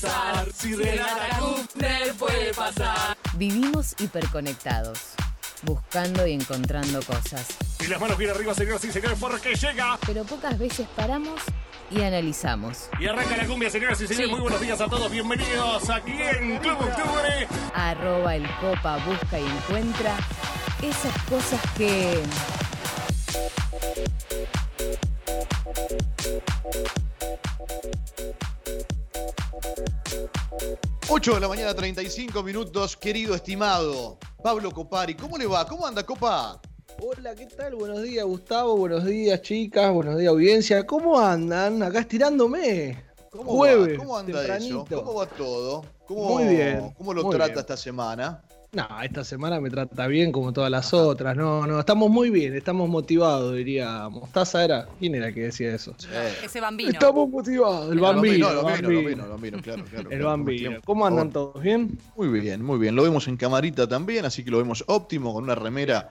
pasar. Si Renata Kufner puede pasar. Vivimos hiperconectados, buscando y encontrando cosas. Y las manos bien arriba, señoras y señores, porque llega. Pero pocas veces paramos y analizamos. Y arranca la cumbia, señoras y señores. Muy buenos días a todos. Bienvenidos aquí en Club Octubre. Arroba el copa busca y encuentra esas cosas que... 8 de la mañana, 35 minutos, querido estimado Pablo Copari. ¿Cómo le va? ¿Cómo anda, Copa? Hola, ¿qué tal? Buenos días, Gustavo. Buenos días, chicas. Buenos días, audiencia. ¿Cómo andan? Acá estirándome. ¿Cómo Jueves, va? ¿Cómo anda tempranito. eso? ¿Cómo va todo? ¿Cómo, Muy bien, ¿Cómo lo trata bien. esta semana? No, esta semana me trata bien como todas las otras. No, no, estamos muy bien, estamos motivados, diría Mostaza. Era, ¿quién era que decía eso? Eh, Ese bambino. Estamos motivados, el el bambino. el bambino, el bambino. bambino, claro, claro. El claro, bambino. ¿Cómo andan todos? ¿Bien? Muy bien, muy bien. Lo vemos en camarita también, así que lo vemos óptimo con una remera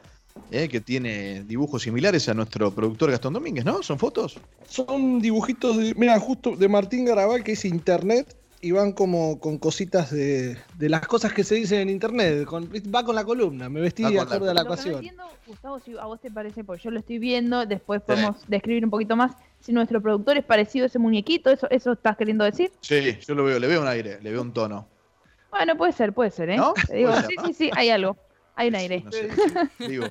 eh, que tiene dibujos similares a nuestro productor Gastón Domínguez, ¿no? ¿Son fotos? Son dibujitos de, mira, justo de Martín Garabal, que es internet, y van como con cositas de, de las cosas que se dicen en internet. con- va con la columna, me vestí de acorde a la Lo que no ocasión. entiendo, Gustavo, si a vos te parece, porque yo lo estoy viendo, después podemos describir un poquito más si nuestro productor es parecido a ese muñequito, ¿eso, eso estás queriendo decir? Sí, yo lo veo, le veo un aire, le veo un tono. Bueno, puede ser, puede ser, ¿eh? ¿No? Te digo, sí, sí, sí, hay algo, hay un aire. No sé, digo,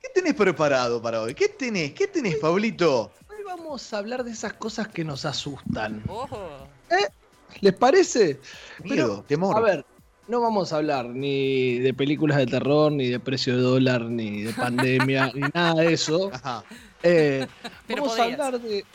¿qué tenés preparado para hoy? ¿Qué tenés? ¿Qué tenés, Pablito? Hoy vamos a hablar de esas cosas que nos asustan. Ojo. ¿Les parece? Miedo, temor. A ver, no vamos a hablar ni de películas de terror, ni de precio de dólar, ni de pandemia, ni nada de eso. Ajá. Eh, Pero vamos a hablar de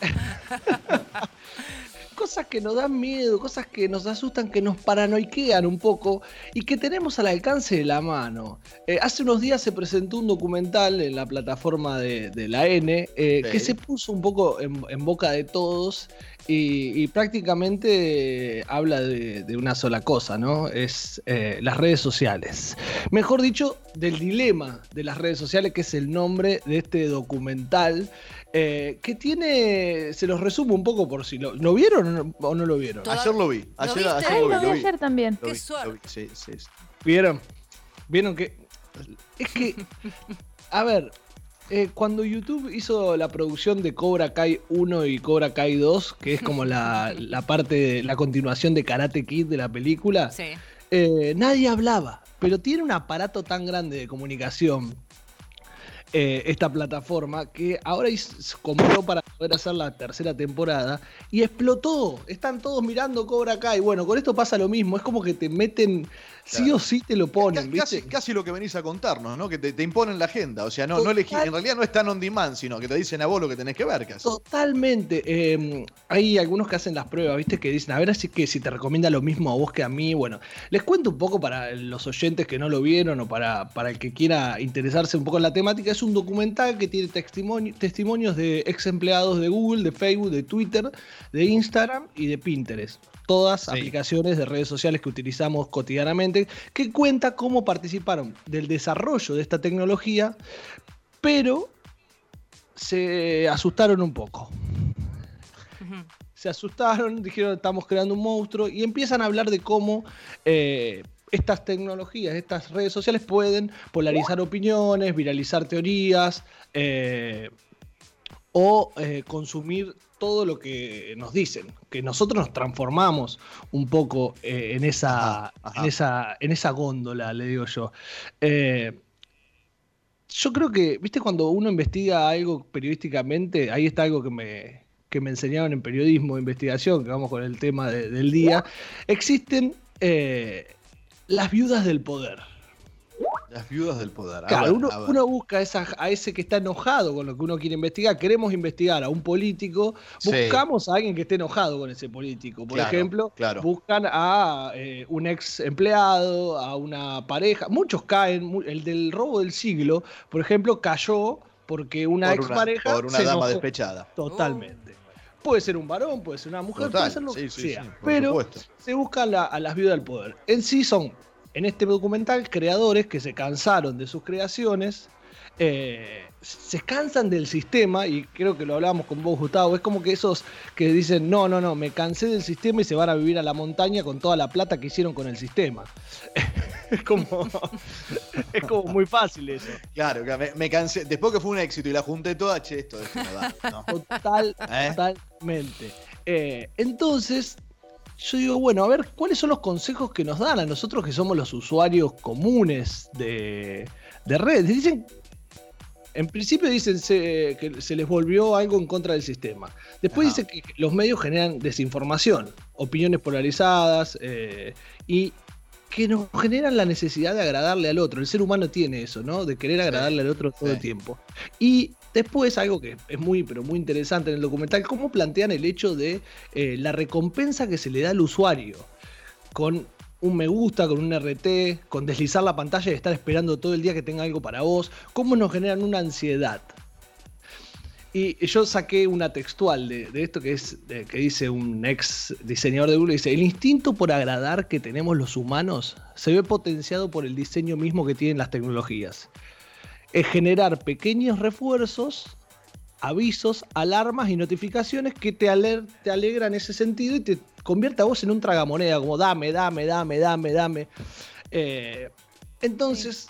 cosas que nos dan miedo, cosas que nos asustan, que nos paranoiquean un poco y que tenemos al alcance de la mano. Eh, hace unos días se presentó un documental en la plataforma de, de la N eh, que se puso un poco en, en boca de todos y, y prácticamente habla de, de una sola cosa, ¿no? Es eh, las redes sociales. Mejor dicho, del dilema de las redes sociales, que es el nombre de este documental, eh, que tiene, se los resumo un poco por si lo, ¿lo vieron o no, o no lo vieron. Ayer lo vi. ¿Lo Ayer, viste? ayer Ay, lo vi. lo vi Lo vi. ayer también. Lo Qué vi, suerte. lo vi, Sí, sí, sí. ¿Vieron? ¿Vieron que? Es que, a ver, eh, cuando YouTube hizo la producción de Cobra Kai 1 y Cobra Kai 2, que es como la, la parte, de, la continuación de Karate Kid de la película, Sí. eh, nadie hablaba, pero tiene un aparato tan grande de comunicación. eh, esta plataforma que ahora is- compró para poder hacer la tercera temporada y explotó. Están todos mirando Cobra Kai. Bueno, con esto pasa lo mismo. Es como que te meten, sí Claro. o sí te lo ponen, Casi, ¿viste? casi lo que venís a contarnos, ¿no? Que te, te imponen la agenda. O sea, no, no elegí, en realidad no es tan on demand, sino que te dicen a vos lo que tenés que ver casi. Totalmente. eh, hay algunos que hacen las pruebas, ¿viste? Que dicen, a ver así que si te recomienda lo mismo a vos que a mí. Bueno, les cuento un poco para los oyentes que no lo vieron o para, para el que quiera interesarse un poco en la temática. Es un documental que tiene testimonio- testimonios de ex empleados de Google, de Facebook, de Twitter, de Instagram y de Pinterest. Todas Sí. aplicaciones de redes sociales que utilizamos cotidianamente, que cuenta cómo participaron del desarrollo de esta tecnología, pero se asustaron un poco se asustaron, dijeron estamos creando un monstruo y empiezan a hablar de cómo eh, estas tecnologías, estas redes sociales pueden polarizar opiniones, viralizar teorías eh, o eh, consumir todo lo que nos dicen, que nosotros nos transformamos un poco eh, en, esa, Ajá, ajá. en, esa, en esa góndola, le digo yo. Eh, yo creo que, viste, cuando uno investiga algo periodísticamente, ahí está algo que me, que me enseñaron en periodismo investigación, que vamos con el tema de- del día. Existen las viudas del poder. Las viudas del poder. Claro, ver, uno, uno busca esa- a ese que está enojado con lo que uno quiere investigar. Queremos investigar a un político, Sí. buscamos a alguien que esté enojado con ese político. Por Claro, ejemplo, claro. buscan a eh, un ex empleado, a una pareja. Muchos caen. El del robo del siglo, por ejemplo, cayó porque una por ex pareja por una se dama enojó. despechada. Totalmente. Puede ser un varón, puede ser una mujer, Total, puede ser lo sí, que sí, sea. sí, pero supuesto. se buscan la- a las viudas del poder. En sí son, en este documental, creadores que se cansaron de sus creaciones eh, se cansan del sistema, y creo que lo hablábamos con vos, Gustavo, es como que esos que dicen, no, no, no, me cansé del sistema y se van a vivir a la montaña con toda la plata que hicieron con el sistema. es, como, es como muy fácil eso. Claro, me, cansé, después que fue un éxito y la junté toda, che, esto, esto no da. ¿no? Total, ¿Eh? Totalmente. Eh, entonces, yo digo, bueno, a ver, ¿cuáles son los consejos que nos dan a nosotros que somos los usuarios comunes de, de redes? Dicen en principio dicen que se les volvió algo en contra del sistema. Después dicen que los medios generan desinformación, opiniones polarizadas eh, y que nos generan la necesidad de agradarle al otro. El ser humano tiene eso, ¿no? De querer agradarle al otro todo el tiempo. Y después, algo que es muy, pero muy interesante en el documental, cómo plantean el hecho de eh, la recompensa que se le da al usuario con un me gusta, con un RT, con deslizar la pantalla y estar esperando todo el día que tenga algo para vos, cómo nos generan una ansiedad. Y yo saqué una textual de, esto que, es, que dice un ex diseñador de Google, dice, el instinto por agradar que tenemos los humanos se ve potenciado por el diseño mismo que tienen las tecnologías. Es generar pequeños refuerzos avisos, alarmas y notificaciones que te, alegran ese sentido y te convierte a vos en un tragamoneda, como dame, dame, dame, dame, dame. Eh, entonces,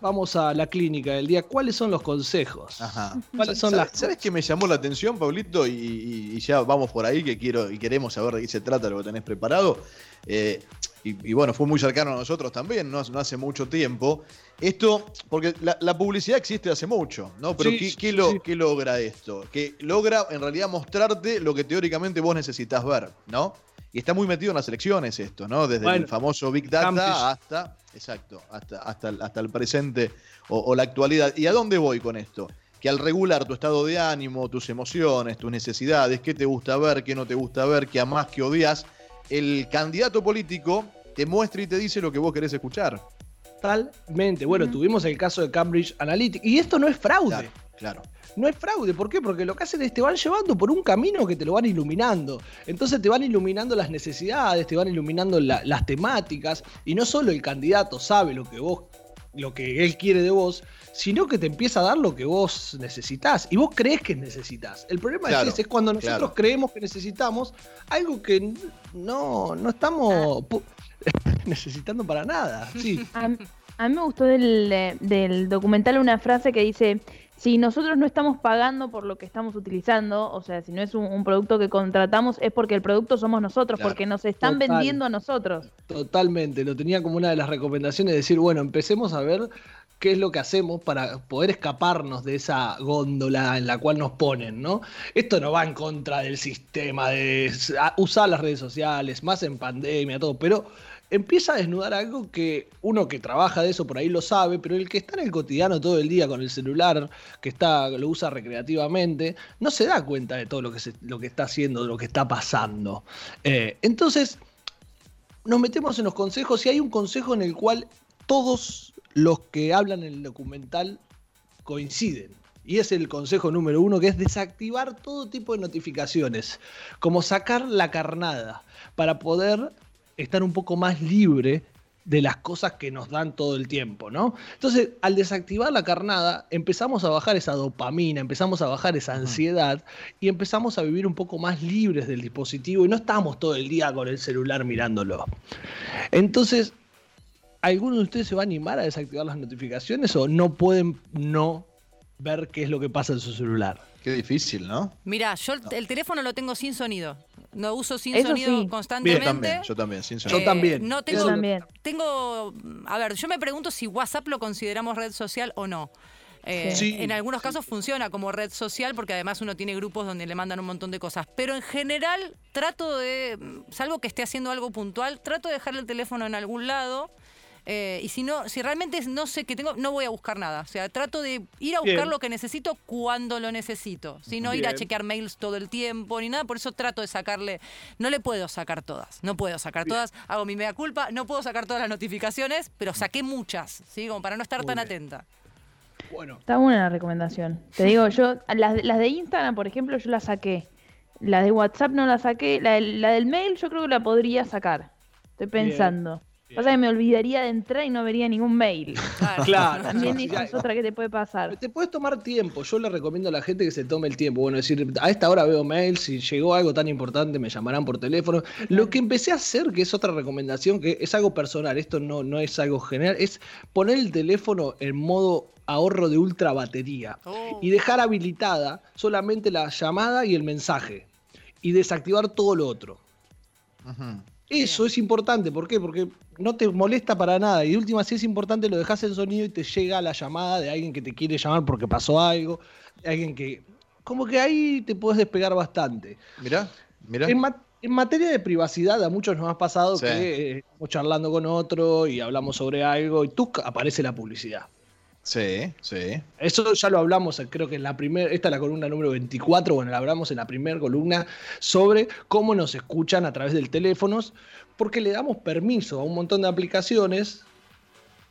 vamos a la clínica del día. ¿Cuáles son los consejos? Ajá. ¿Cuáles son ¿Sabes, las... ¿Sabes qué me llamó la atención, Paulito? Y, ya vamos por ahí, que quiero y queremos saber de qué se trata lo que tenés preparado. Eh, y, bueno, fue muy cercano a nosotros también, no, hace mucho tiempo. Esto, porque la, publicidad existe hace mucho, ¿no? Pero ¿qué, logra esto? Que logra en realidad mostrarte lo que teóricamente vos necesitas ver, ¿no? Y está muy metido en las elecciones esto, ¿no? Desde el famoso Big Data hasta, exacto, hasta, hasta, hasta el presente o, la actualidad. ¿Y a dónde voy con esto? Que al regular tu estado de ánimo, tus emociones, tus necesidades, qué te gusta ver, qué no te gusta ver, qué amás, qué odias, el candidato político te muestra y te dice lo que vos querés escuchar. Totalmente. Bueno, tuvimos el caso de Cambridge Analytica. Y esto no es fraude. claro no es fraude. ¿Por qué? Porque lo que hacen es te van llevando por un camino que te lo van iluminando. Entonces te van iluminando las necesidades, te van iluminando las temáticas. Y no solo el candidato sabe lo que vos, lo que él quiere de vos, sino que te empieza a dar lo que vos necesitas. Y vos crees que necesitas. El problema es, es cuando nosotros creemos que necesitamos algo que no, no estamos necesitando para nada. Sí. A, mí me gustó del, del documental una frase que dice si nosotros no estamos pagando por lo que estamos utilizando, o sea, si no es un, producto que contratamos, es porque el producto somos nosotros, porque nos están vendiendo a nosotros. Totalmente, lo tenía como una de las recomendaciones, decir, bueno, empecemos a ver qué es lo que hacemos para poder escaparnos de esa góndola en la cual nos ponen, ¿no? Esto no va en contra del sistema de usar las redes sociales, más en pandemia, todo, pero empieza a desnudar algo que uno que trabaja de eso por ahí lo sabe, pero el que está en el cotidiano todo el día con el celular, que está, lo usa recreativamente, no se da cuenta de todo lo que, lo que está haciendo, de lo que está pasando. Eh, entonces, nos metemos en los consejos y hay un consejo en el cual todos los que hablan en el documental coinciden. Y es el consejo número uno, que es desactivar todo tipo de notificaciones, como sacar la carnada, para poder estar un poco más libre de las cosas que nos dan todo el tiempo, ¿no? Entonces, al desactivar la carnada, empezamos a bajar esa dopamina, empezamos a bajar esa ansiedad y empezamos a vivir un poco más libres del dispositivo y no estamos todo el día con el celular mirándolo. Entonces, ¿alguno de ustedes se va a animar a desactivar las notificaciones o no pueden no ver qué es lo que pasa en su celular? Qué difícil, ¿no? Mira, yo el teléfono lo tengo sin sonido. No uso sin sonido constantemente. Yo también, yo también, sin sonido. yo también. No tengo, tengo, a ver, yo me pregunto si WhatsApp lo consideramos red social o no. Eh, en algunos casos funciona como red social porque además uno tiene grupos donde le mandan un montón de cosas. Pero en general trato de, salvo que esté haciendo algo puntual, trato de dejar el teléfono en algún lado eh, y si no, si realmente no sé qué tengo, no voy a buscar nada. O sea, trato de ir a buscar lo que necesito cuando lo necesito. Si no ir a chequear mails todo el tiempo ni nada. Por eso trato de sacarle. No le puedo sacar todas. No puedo sacar todas. Hago mi mea culpa. No puedo sacar todas las notificaciones, pero saqué muchas, ¿sí? Como para no estar tan atenta. Bueno. Está buena la recomendación. Te digo, yo, las, las de Instagram, por ejemplo, yo las saqué. La de WhatsApp no la saqué. La, del mail yo creo que la podría sacar. Estoy pensando. Pasa que me olvidaría de entrar y no vería ningún mail. Claro. También esa es otra que te puede pasar. Te puedes tomar tiempo. Yo le recomiendo a la gente que se tome el tiempo. Bueno, decir, a esta hora veo mail, si llegó algo tan importante me llamarán por teléfono. Lo que empecé a hacer, que es otra recomendación, que es algo personal, esto no, no es algo general, es poner el teléfono en modo ahorro de ultra batería Oh. y dejar habilitada solamente la llamada y el mensaje y desactivar todo lo otro. Ujú. Eso es importante, ¿por qué? Porque no te molesta para nada. Y de última, si es importante, lo dejas en sonido y te llega la llamada de alguien que te quiere llamar porque pasó algo, de alguien que. Como que ahí te puedes despegar bastante. Mirá, mirá. En, ma- en materia de privacidad, a muchos nos ha pasado Sí. que eh, estamos charlando con otro y hablamos sobre algo y tú aparece la publicidad. Sí, sí. Eso ya lo hablamos, creo que en la primera, esta es la columna número 24, bueno, la hablamos en la primera columna sobre cómo nos escuchan a través del teléfonos, porque le damos permiso a un montón de aplicaciones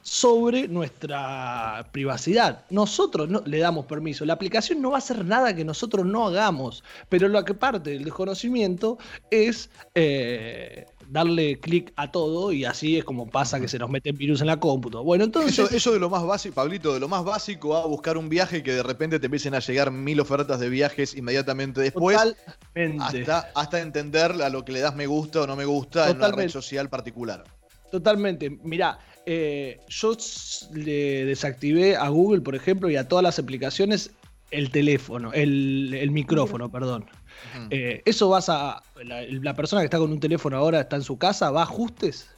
sobre nuestra privacidad. Nosotros no le damos permiso. La aplicación no va a hacer nada que nosotros no hagamos, pero lo que parte del desconocimiento es eh, darle clic a todo y así es como pasa que se nos meten virus en la cómputo. Bueno, entonces... Eso, eso de lo más básico, Pablito, de lo más básico a buscar un viaje que de repente te empiecen a llegar mil ofertas de viajes inmediatamente después, Totalmente. hasta, hasta entender a lo que le das me gusta o no me gusta en una red social particular. Totalmente. Mirá, eh, yo le desactivé a Google, por ejemplo, y a todas las aplicaciones el teléfono, el, el micrófono, perdón. Eh, eso vas a. La, la persona que está con un teléfono ahora está en su casa, va a ajustes.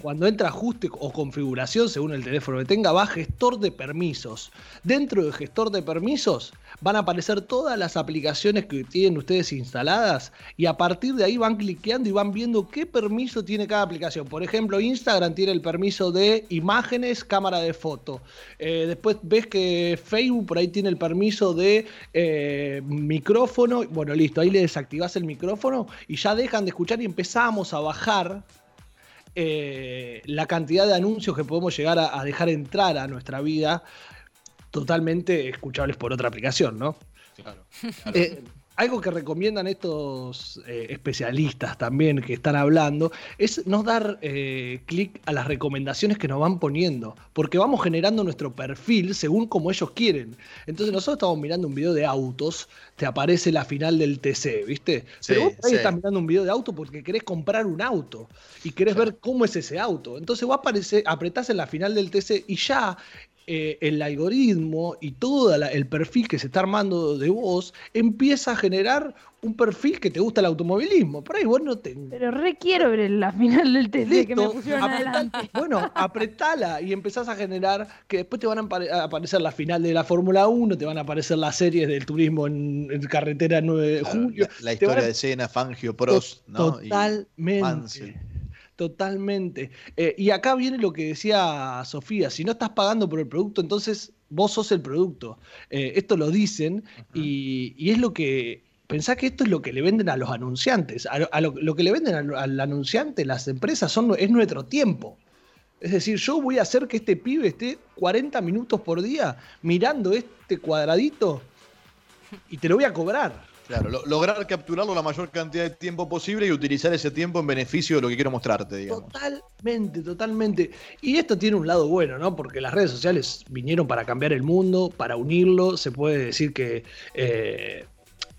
Cuando entra ajuste o configuración, según el teléfono que tenga, va a gestor de permisos. Dentro del gestor de permisos van a aparecer todas las aplicaciones que tienen ustedes instaladas y a partir de ahí van cliqueando y van viendo qué permiso tiene cada aplicación. Por ejemplo, Instagram tiene el permiso de imágenes, cámara de foto. Eh, después ves que Facebook por ahí tiene el permiso de eh, micrófono. Bueno, listo, ahí le desactivás el micrófono y ya dejan de escuchar y empezamos a bajar eh, la cantidad de anuncios que podemos llegar a, a dejar entrar a nuestra vida totalmente escuchables por otra aplicación, ¿no? Claro. Eh, algo que recomiendan estos eh, especialistas también que están hablando es no dar eh, clic a las recomendaciones que nos van poniendo, porque vamos generando nuestro perfil según como ellos quieren. Entonces nosotros estamos mirando un video de autos, te aparece la final del TC, ¿viste? Sí, Pero vos ahí sí. estás mirando un video de auto porque querés comprar un auto y querés ver cómo es ese auto. Entonces vos aparece, apretás en la final del TC y ya eh, el algoritmo y todo el perfil que se está armando de vos empieza a generar un perfil que te gusta el automovilismo. Por ahí vos no te... Pero re quiero ver la final del TC que me Listo, pusieron apretá- adelante. Bueno, apretala y empezás a generar que después te van a, apare- a aparecer la final de la Fórmula 1, te van a aparecer las series del turismo en, en carretera 9 de julio. la, la historia a- de Cena, Fangio, Prost, ¿no? Y Totalmente. Totalmente. Eh, y acá viene lo que decía Sofía, si no estás pagando por el producto, entonces vos sos el producto. Eh, esto lo dicen y, y es lo que... Pensá que esto es lo que le venden a los anunciantes. A lo, a lo- lo que le venden al, al anunciante, las empresas, son, es nuestro tiempo. Es decir, yo voy a hacer que este pibe esté 40 minutos por día mirando este cuadradito y te lo voy a cobrar. Claro, lo- lograr capturarlo la mayor cantidad de tiempo posible y utilizar ese tiempo en beneficio de lo que quiero mostrarte, digamos. Totalmente, totalmente. Y esto tiene un lado bueno, ¿no? Porque las redes sociales vinieron para cambiar el mundo, para unirlo. Se puede decir que, eh,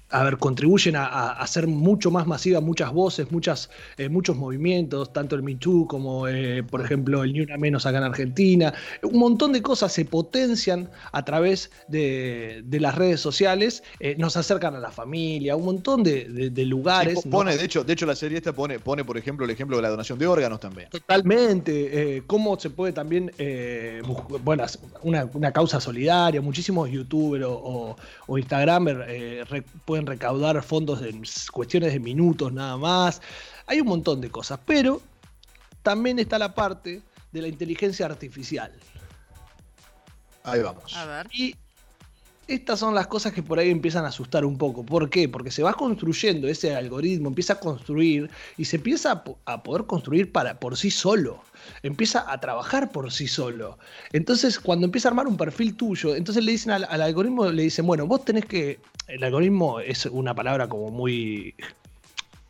a ver, contribuyen a, a hacer mucho más masiva muchas voces, muchas, eh, muchos movimientos, tanto el Me Too como, eh, por ejemplo, el Ni Una Menos acá en Argentina. Un montón de cosas se potencian a través de, de las redes sociales, eh, nos acercan a la familia, un montón de, de- de lugares. Sí, ¿no? pone, de, hecho, de hecho, la serie esta pone, pone, por ejemplo, el ejemplo de la donación de órganos también. Totalmente. cómo se puede también, bueno, una, una causa solidaria. Muchísimos youtubers o, o- o instagramers re- pueden recaudar fondos en cuestiones de minutos nada más. Hay un montón de cosas, pero también está la parte de la inteligencia artificial. Ahí vamos. A ver. Y estas son las cosas que por ahí empiezan a asustar un poco. ¿Por qué? Porque se va construyendo ese algoritmo, empieza a construir y se empieza a, po- a poder construir para, por sí solo. Empieza a trabajar por sí solo. Entonces, cuando empieza a armar un perfil tuyo, entonces le dicen al, al algoritmo, le dicen, bueno, vos tenés que. El algoritmo es una palabra como muy.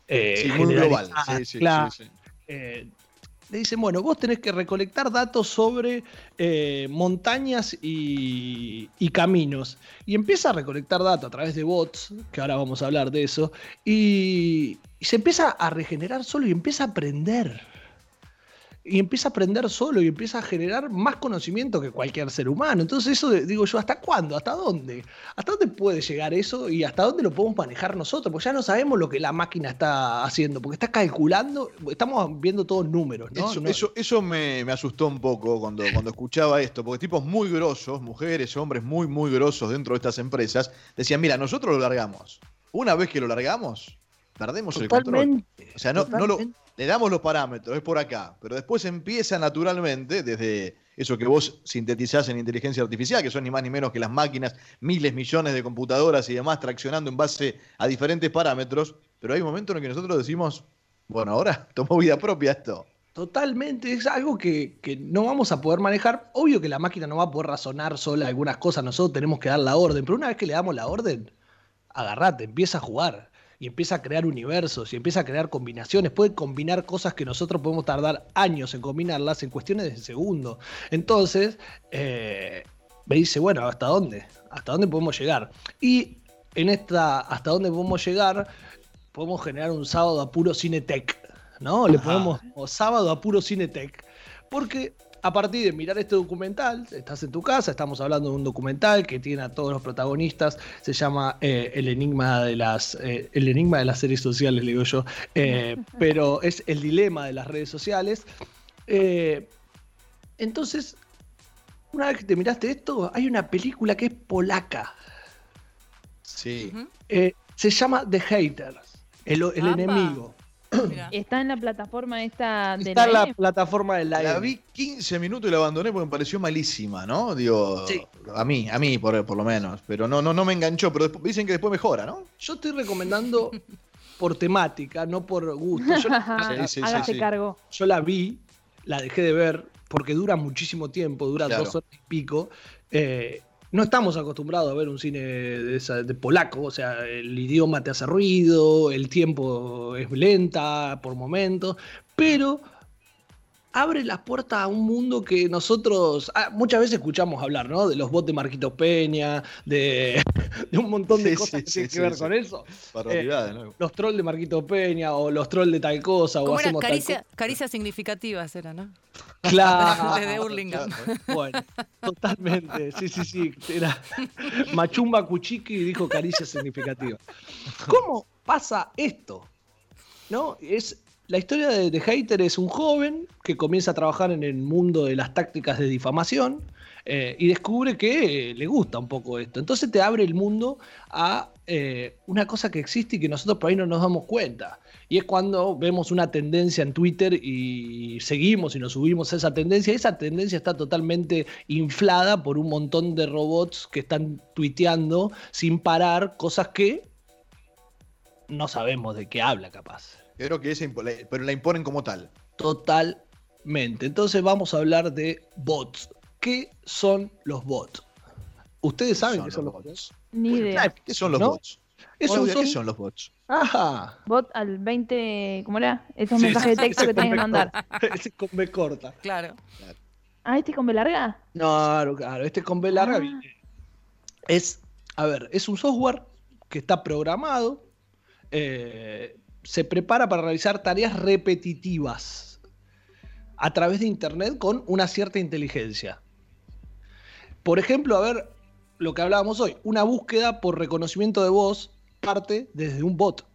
eh, Sí, muy global. Sí, sí, claro. sí, sí. Eh, le dicen, bueno, vos tenés que recolectar datos sobre eh, montañas y, caminos. Y empieza a recolectar datos a través de bots, que ahora vamos a hablar de eso, y, y se empieza a regenerar solo y empieza a aprender y empieza a aprender solo y empieza a generar más conocimiento que cualquier ser humano. Entonces eso digo yo, ¿hasta cuándo? ¿Hasta dónde? ¿Hasta dónde puede llegar eso y hasta dónde lo podemos manejar nosotros? Porque ya no sabemos lo que la máquina está haciendo, porque está calculando, estamos viendo todos números. ¿no? Eso, eso, me, asustó un poco cuando, cuando escuchaba esto, porque tipos muy grosos, mujeres, hombres muy, muy grosos dentro de estas empresas, decían, mira, nosotros lo largamos. Una vez que lo largamos, perdemos el control. O sea, no, no lo le damos los parámetros, es por acá, pero después empieza naturalmente, desde eso que vos sintetizás en inteligencia artificial, que son ni más ni menos que las máquinas, miles, millones de computadoras y demás traccionando en base a diferentes parámetros, pero hay momentos en que nosotros decimos, bueno, ahora tomó vida propia esto. Totalmente, es algo que, que, no vamos a poder manejar. Obvio que la máquina no va a poder razonar sola algunas cosas, nosotros tenemos que dar la orden, pero una vez que le damos la orden, agarrate, empieza a jugar y empieza a crear universos y empieza a crear combinaciones, puede combinar cosas que nosotros podemos tardar años en combinarlas en cuestiones de segundo. Entonces, eh, me dice, bueno, ¿hasta dónde? ¿Hasta dónde podemos llegar? Y en esta, ¿hasta dónde podemos llegar? Podemos generar un sábado a puro Cinetech, ¿no? Le ponemos sábado a puro Cinetech. Porque a partir de mirar este documental, estás en tu casa, estamos hablando de un documental que tiene a todos los protagonistas, se llama eh, El enigma de las eh, el enigma de las series sociales, le digo yo, eh, pero es el dilema de las redes sociales. entonces, una vez que te miraste esto, hay una película que es polaca. Sí. se llama The Haters, el, el enemigo. Está en la plataforma esta de Está en la plataforma de la La vi 15 minutos y la abandoné porque me pareció malísima, ¿no? Digo, a mí, a mí por, por, lo menos. Pero no, no, no me enganchó, pero dicen que después mejora, ¿no? Yo estoy recomendando por temática, no por gusto. Yo, Hágase cargo. Yo la vi, la dejé de ver porque dura muchísimo tiempo, dura dos horas y pico. Eh, no estamos acostumbrados a ver un cine de, polaco, o sea, el idioma te hace ruido, el tiempo es lenta por momentos, pero abre las puertas a un mundo que nosotros ah, muchas veces escuchamos hablar, ¿no? De los bots de Marquitos Peña, de, un montón de cosas que tienen que ver con eso. Eh, los trolls de Marquitos Peña o los trolls de tal cosa. o hacemos caricia, caricias significativas era, ¿no? Claro. de Hurlingham. Bueno, totalmente. Sí, sí, sí. Era Machumba Cuchiqui y dijo caricias significativas. ¿Cómo pasa esto? ¿No? Es la historia de The Hater es un joven que comienza a trabajar en el mundo de las tácticas de difamación eh, y descubre que le gusta un poco esto. Entonces te abre el mundo a eh, una cosa que existe y que nosotros por ahí no nos damos cuenta. Y es cuando vemos una tendencia en Twitter y seguimos y nos subimos a esa tendencia. Esa tendencia está totalmente inflada por un montón de robots que están tuiteando sin parar cosas que no sabemos de qué habla capaz. Creo que es, pero la imponen como tal. Totalmente. Entonces vamos a hablar de bots. ¿Qué son los bots? ¿Ustedes saben qué son los bots? Ni idea. ¿Qué son los bots? ¿Qué son los bots? Ajá. Bot al 20, ¿cómo era? Esos mensajes de texto que tienen que mandar. Ese con B corta. Claro. Ah, ¿este con B larga? No, claro, claro. Este con B larga ah. Es, a ver, es un software que está programado eh, se prepara para realizar tareas repetitivas a través de Internet con una cierta inteligencia. Por ejemplo, a ver lo que hablábamos hoy, una búsqueda por reconocimiento de voz parte desde un bot.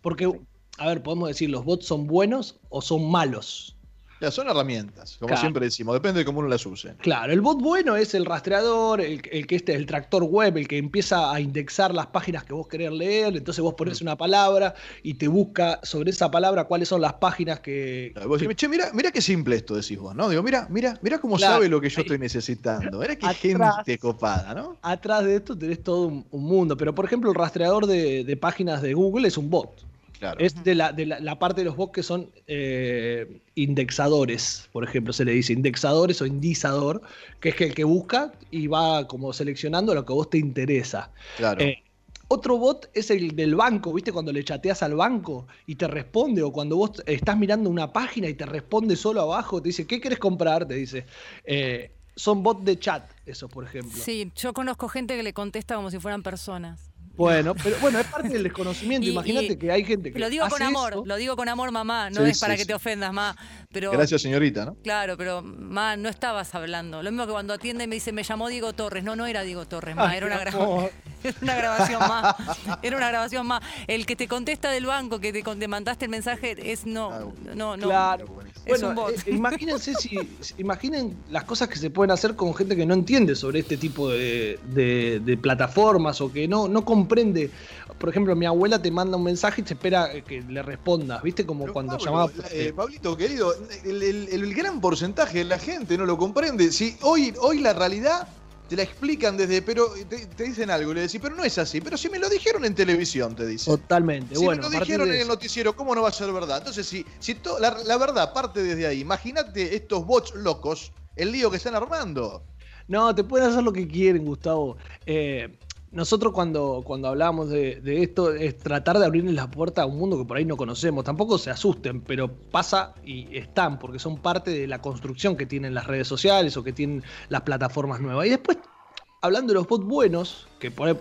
Porque, a ver, podemos decir, ¿los bots son buenos o son malos? Ya, son herramientas, como siempre decimos, depende de cómo uno las use. Claro, el bot bueno es el rastreador, el, que este es el tractor web, el que empieza a indexar las páginas que vos querés leer, entonces vos pones mm. una palabra y te busca sobre esa palabra cuáles son las páginas que. che, mira, mira qué simple esto decís vos, ¿no? Digo, mira, mira, mira cómo sabe lo que yo estoy necesitando. Mira qué gente copada, ¿no? Atrás de esto tenés todo un, mundo. Pero por ejemplo, el rastreador de páginas de Google es un bot. Es de, la, de la, parte de los bots que son eh, indexadores, por ejemplo, se le dice indexadores o indizador, que es el que busca y va como seleccionando lo que a vos te interesa. Claro. Eh, Otro bot es el del banco, ¿viste? Cuando le chateas al banco y te responde, o cuando vos estás mirando una página y te responde solo abajo, te dice, ¿qué querés comprar? Te dice. Eh, son bots de chat, eso, por ejemplo. Sí, yo conozco gente que le contesta como si fueran personas. Bueno, pero bueno, es parte del desconocimiento. Imagínate que hay gente que. Lo digo con amor, lo digo con amor, mamá. No es para que te ofendas, mamá. Pero, Gracias, señorita, ¿no? Claro, pero, mamá, no estabas hablando. Lo mismo que cuando atiende y me dice, me llamó Diego Torres. No, no era Diego Torres, ma, era una, una grabación más. Era una grabación más. El que te contesta del banco, que te, mandaste el mensaje, es no. Ah, no, no. Claro. Es un bot. Eh, imagínense si. Imaginen las cosas que se pueden hacer con gente que no entiende sobre este tipo de, de plataformas o que no, no comprende. Por ejemplo, mi abuela te manda un mensaje y te espera que le respondas, ¿viste? Como cuando llamaba. Eh, Pablito, querido, el, gran porcentaje de la gente no lo comprende. Si hoy, hoy la realidad te la explican desde, pero te, dicen algo, le decís, pero no es así, pero si me lo dijeron en televisión, te dicen. Totalmente, si bueno. me lo dijeron en el noticiero, ¿cómo no va a ser verdad? Entonces, si, si la, la, verdad parte desde ahí, imagínate estos bots locos, el lío que están armando. No, te pueden hacer lo que quieren, Gustavo. Eh, nosotros cuando, cuando hablamos de, esto es tratar de abrirles la puerta a un mundo que por ahí no conocemos. Tampoco se asusten, pero pasa y están, porque son parte de la construcción que tienen las redes sociales o que tienen las plataformas nuevas. Y después, hablando de los bots buenos, que por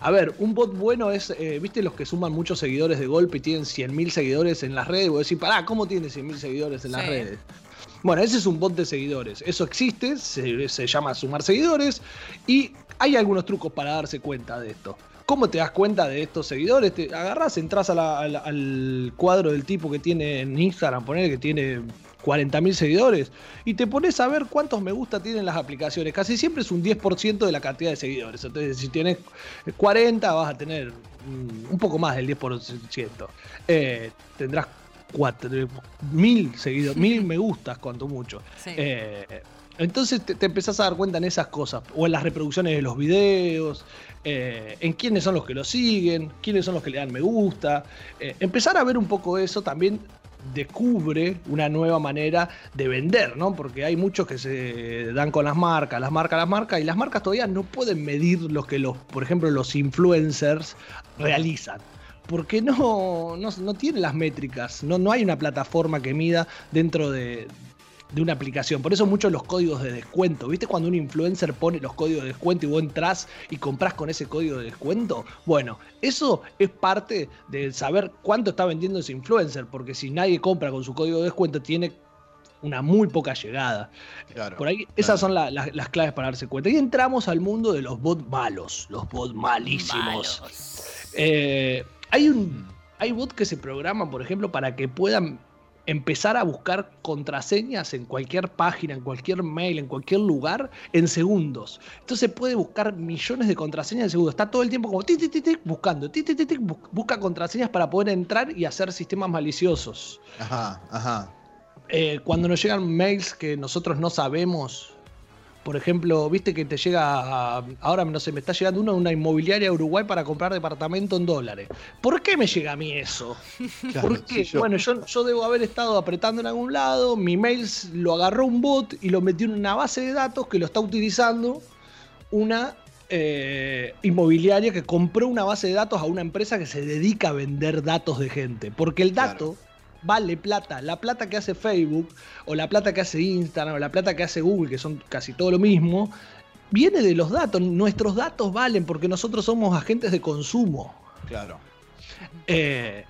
a ver, un bot bueno es, eh, viste, los que suman muchos seguidores de golpe y tienen 100.000 seguidores en las redes. Y vos decís, pará, ¿cómo tiene 100.000 seguidores en las redes? Bueno, ese es un bot de seguidores. Eso existe, se, se llama sumar seguidores y hay algunos trucos para darse cuenta de esto. ¿Cómo te das cuenta de estos seguidores? Te agarras, entras al cuadro del tipo que tiene en Instagram, poner que tiene 40.000 seguidores, y te pones a ver cuántos me gusta tienen las aplicaciones. Casi siempre es un 10% de la cantidad de seguidores. Entonces, si tienes 40, vas a tener un poco más del 10%. Eh, tendrás 4.000 seguidores, mil me gustas, cuanto mucho. Eh, entonces te, empezás a dar cuenta en esas cosas, o en las reproducciones de los videos, eh, en quiénes son los que lo siguen, quiénes son los que le dan me gusta. Eh, empezar a ver un poco eso también descubre una nueva manera de vender, ¿no? Porque hay muchos que se dan con las marcas, las marcas, las marcas, y las marcas todavía no pueden medir lo que los, por ejemplo, los influencers realizan porque no, no, no, tiene las métricas, no, no hay una plataforma que mida dentro de, de una aplicación. Por eso muchos los códigos de descuento. ¿Viste cuando un influencer pone los códigos de descuento y vos entras y compras con ese código de descuento? Bueno, eso es parte de saber cuánto está vendiendo ese influencer, porque si nadie compra con su código de descuento, tiene una muy poca llegada. Por ahí, esas son las claves para darse cuenta. Y entramos al mundo de los bots malos, los bots malísimos. Eh, hay un. Hay bots que se programan, por ejemplo, para que puedan empezar a buscar contraseñas en cualquier página, en cualquier mail, en cualquier lugar, en segundos. Entonces puede buscar millones de contraseñas en segundos. Está todo el tiempo como ti, ti, ti, buscando, ti, busca contraseñas para poder entrar y hacer sistemas maliciosos. Ajá, ajá. Eh, cuando nos llegan mails que nosotros no sabemos, por ejemplo, viste que te llega, ahora no sé, me está llegando uno de una inmobiliaria Uruguay para comprar departamento en dólares. ¿Por qué me llega a mí eso? Porque, bueno, yo, yo debo haber estado apretando en algún lado, mi mail lo agarró un bot y lo metió en una base de datos que lo está utilizando una eh, inmobiliaria que compró una base de datos a una empresa que se dedica a vender datos de gente. Porque el dato vale plata. La plata que hace Facebook, o la plata que hace Instagram, o la plata que hace Google, que son casi todo lo mismo, viene de los datos. Nuestros datos valen porque nosotros somos agentes de consumo. Claro. Eh,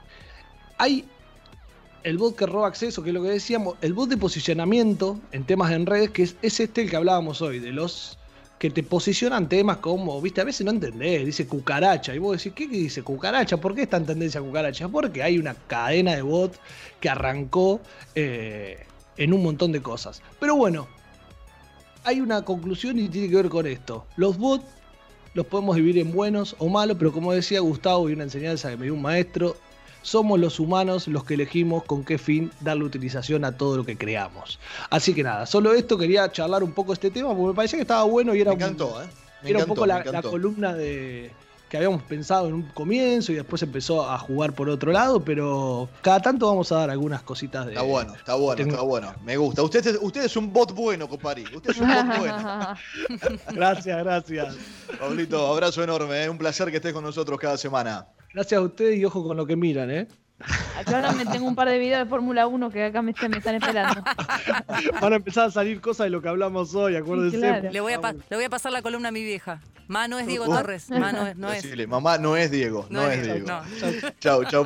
hay el bot que roba acceso, que es lo que decíamos, el bot de posicionamiento en temas en redes, que es, es este el que hablábamos hoy, de los que te posicionan temas como, viste, a veces no entendés, dice cucaracha, y vos decís, ¿qué, dice cucaracha? ¿Por qué está en tendencia cucaracha? Porque hay una cadena de bot que arrancó eh, en un montón de cosas. Pero bueno, hay una conclusión y tiene que ver con esto. Los bots los podemos dividir en buenos o malos, pero como decía Gustavo y una enseñanza que me dio un maestro, somos los humanos los que elegimos con qué fin darle utilización a todo lo que creamos. Así que nada, solo esto quería charlar un poco este tema porque me parecía que estaba bueno y era, me encantó, ¿eh? era un poco la, columna de, que habíamos pensado en un comienzo y después empezó a jugar por otro lado, pero cada tanto vamos a dar algunas cositas de. Está bueno, está bueno, está bueno. Me gusta. Usted es, usted es un bot bueno, compadre. Usted es un bot bueno. gracias, gracias. Pablito, abrazo enorme. ¿eh? Un placer que estés con nosotros cada semana. Gracias a ustedes y ojo con lo que miran, ¿eh? Yo ahora me tengo un par de videos de Fórmula 1 que acá me, están esperando. Van a empezar a salir cosas de lo que hablamos hoy, acuérdense. le, voy a le voy a pasar la columna a mi vieja. Ma no es Diego Torres. Ma no es. Mamá no es Diego. No, es Diego. Chau, chau.